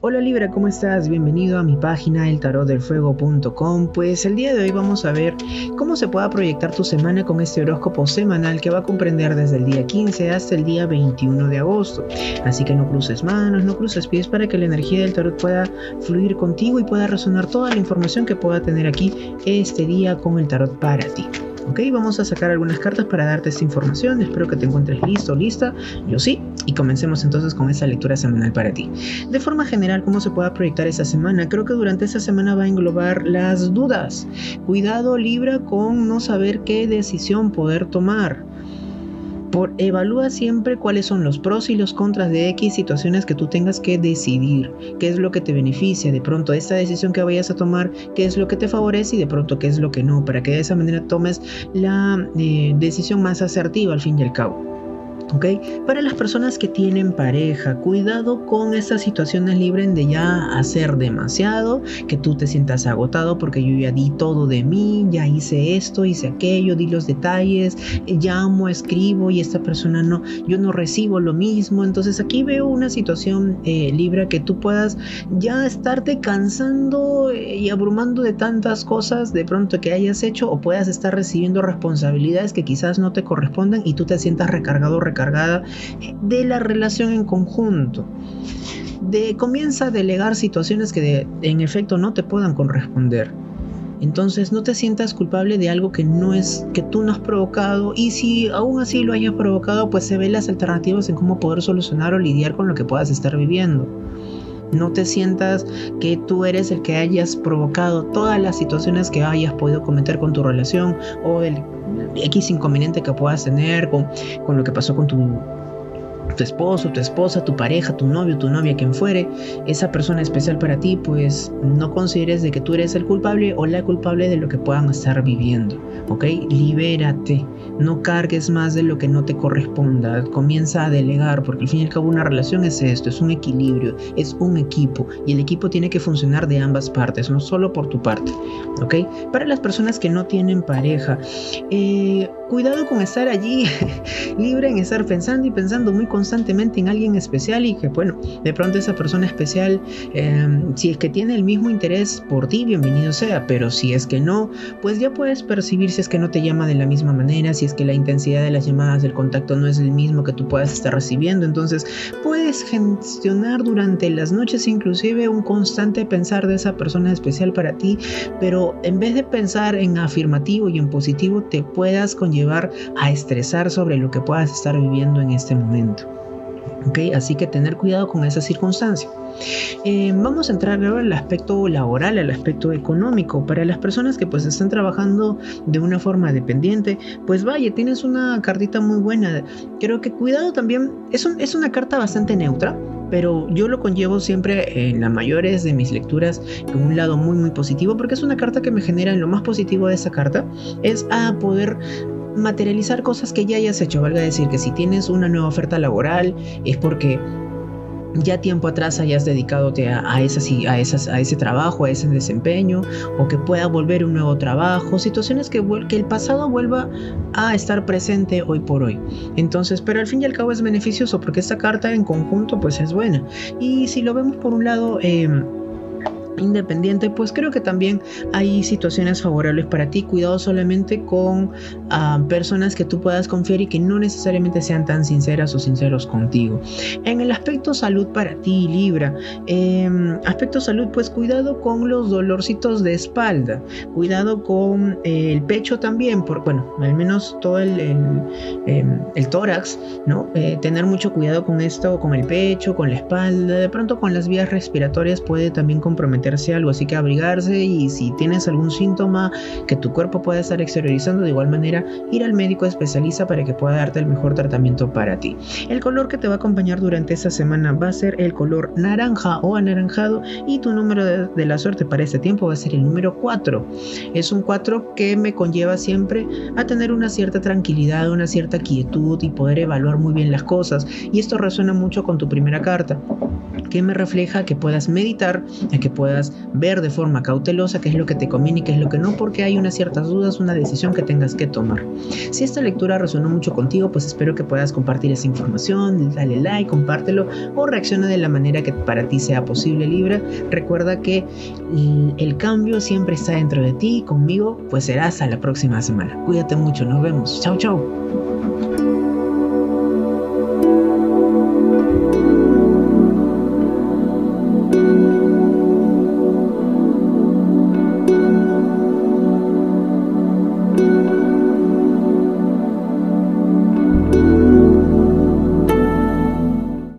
Hola Libra, ¿cómo estás? Bienvenido a mi página eltarotdelfuego.com. Pues el día de hoy vamos a ver cómo se puede proyectar tu semana con este horóscopo semanal que va a comprender desde el día 15 hasta el día 21 de agosto. Así que no cruces manos, no cruces pies para que la energía del tarot pueda fluir contigo y pueda resonar toda la información que pueda tener aquí este día con el tarot para ti. Ok, vamos a sacar algunas cartas para darte esta información. Espero que te encuentres listo, lista. Yo sí. Y comencemos entonces con esa lectura semanal para ti. De forma general, ¿cómo se puede proyectar esa semana? Creo que durante esta semana va a englobar las dudas. Cuidado, Libra, con no saber qué decisión poder tomar. Por, evalúa siempre cuáles son los pros y los contras de X situaciones que tú tengas que decidir, qué es lo que te beneficia, de pronto esta decisión que vayas a tomar, qué es lo que te favorece y de pronto qué es lo que no, para que de esa manera tomes la eh, decisión más asertiva al fin y al cabo. Para las personas que tienen pareja, cuidado con estas situaciones libres de ya hacer demasiado, que tú te sientas agotado porque yo ya di todo de mí, ya hice esto, hice aquello, di los detalles, llamo, escribo y esta persona no, yo no recibo lo mismo. Entonces aquí veo una situación eh, Libra que tú puedas ya estarte cansando eh, y abrumando de tantas cosas de pronto que hayas hecho o puedas estar recibiendo responsabilidades que quizás no te correspondan y tú te sientas recargado, recargado de la relación en conjunto. De, comienza a delegar situaciones que en efecto no te puedan corresponder. Entonces no te sientas culpable de algo que no es que tú no has provocado y si aún así lo hayas provocado, pues se ven las alternativas en cómo poder solucionar o lidiar con lo que puedas estar viviendo. No te sientas que tú eres el que hayas provocado todas las situaciones que hayas podido cometer con tu relación o el X inconveniente que puedas tener con, con lo que pasó con tu tu esposo, tu esposa, tu pareja, tu novio, tu novia, quien fuere, esa persona especial para ti, pues no consideres de que tú eres el culpable o la culpable de lo que puedan estar viviendo, ¿ok? Libérate, no cargues más de lo que no te corresponda, comienza a delegar, porque al fin y al cabo una relación es esto, es un equilibrio, es un equipo, y el equipo tiene que funcionar de ambas partes, no solo por tu parte, ¿ok? Para las personas que no tienen pareja, eh, cuidado con estar allí libre en estar pensando y pensando muy constantemente constantemente en alguien especial y que, bueno, de pronto esa persona especial, em, si es que tiene el mismo interés por ti, bienvenido sea, pero si es que no, pues ya puedes percibir si es que no te llama de la misma manera, si es que la intensidad de las llamadas, del contacto no es el mismo que tú puedas estar recibiendo, entonces puedes gestionar durante las noches inclusive un constante pensar de esa persona especial para ti, pero en vez de pensar en afirmativo y en positivo, te puedas conllevar a estresar sobre lo que puedas estar viviendo en este momento. Así que tener cuidado con esa circunstancia. Eh, vamos a entrar ahora al aspecto laboral, al aspecto económico. Para las personas que pues están trabajando de una forma dependiente, pues vaya, tienes una cartita muy buena. Creo que cuidado también, es, es una carta bastante neutra, pero yo lo conllevo siempre en las mayores de mis lecturas con un lado muy muy positivo porque es una carta que me genera en lo más positivo de esa carta es a poder materializar cosas que ya hayas hecho. Valga decir que si tienes una nueva oferta laboral es porque ya tiempo atrás hayas dedicado a, a, esas, a, esas, a ese trabajo, a ese desempeño, o que pueda volver un nuevo trabajo, situaciones que, que el pasado vuelva a estar presente hoy por hoy. Entonces, pero al fin y al cabo es beneficioso porque esta carta en conjunto pues es buena. Y si lo vemos por un lado... Eh, independiente, pues creo que también hay situaciones favorables para ti. Cuidado solamente con ah, personas que tú puedas confiar y que no necesariamente sean tan sinceras o sinceros contigo. En el aspecto salud para ti, Libra, em, aspecto salud, pues cuidado con los dolorcitos de espalda, cuidado con eh, el pecho también, por, bueno, al menos todo el, el, em, tórax, ¿no? Eh, tener mucho cuidado con esto, con el pecho, con la espalda, de pronto con las vías respiratorias puede también comprometer algo, así que abrigarse y si tienes algún síntoma que tu cuerpo pueda estar exteriorizando, de igual manera ir al médico especialista para que pueda darte el mejor tratamiento para ti. El color que te va a acompañar durante esta semana va a ser el color naranja o anaranjado y tu número de, la suerte para este tiempo va a ser el número 4. Es un 4 que me conlleva siempre a tener una cierta tranquilidad, una cierta quietud y poder evaluar muy bien las cosas y esto resuena mucho con tu primera carta que me refleja que puedas meditar, a que puedas ver de forma cautelosa qué es lo que te conviene y qué es lo que no, porque hay unas ciertas dudas, una decisión que tengas que tomar. Si esta lectura resonó mucho contigo, pues espero que puedas compartir esa información, dale like, compártelo o reacciona de la manera que para ti sea posible, Libra. Recuerda que el cambio siempre está dentro de ti, conmigo, pues será hasta la próxima semana. Cuídate mucho, nos vemos. Chao, chao.